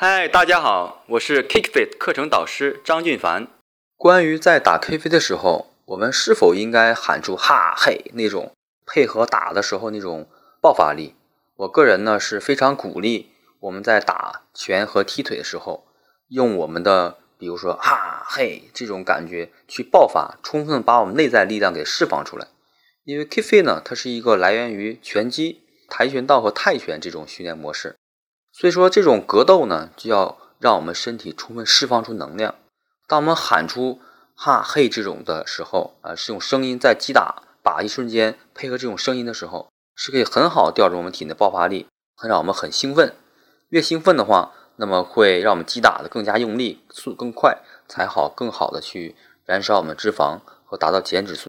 嗨，大家好，我是 KickFit 课程导师张俊凡。关于在打 K 飞的时候，我们是否应该喊出哈嘿那种配合打的时候那种爆发力？我个人呢是非常鼓励我们在打拳和踢腿的时候，用我们的比如说哈嘿这种感觉去爆发，充分把我们内在力量给释放出来。因为 K 飞呢，它是一个来源于拳击、跆拳道和泰拳这种训练模式。所以说，这种格斗呢，就要让我们身体充分释放出能量。当我们喊出“哈嘿”这种的时候，啊，是用声音在击打靶一瞬间，配合这种声音的时候，是可以很好调动我们体内的爆发力，很让我们很兴奋。越兴奋的话，那么会让我们击打的更加用力，速度更快，才好更好的去燃烧我们脂肪和达到减脂速。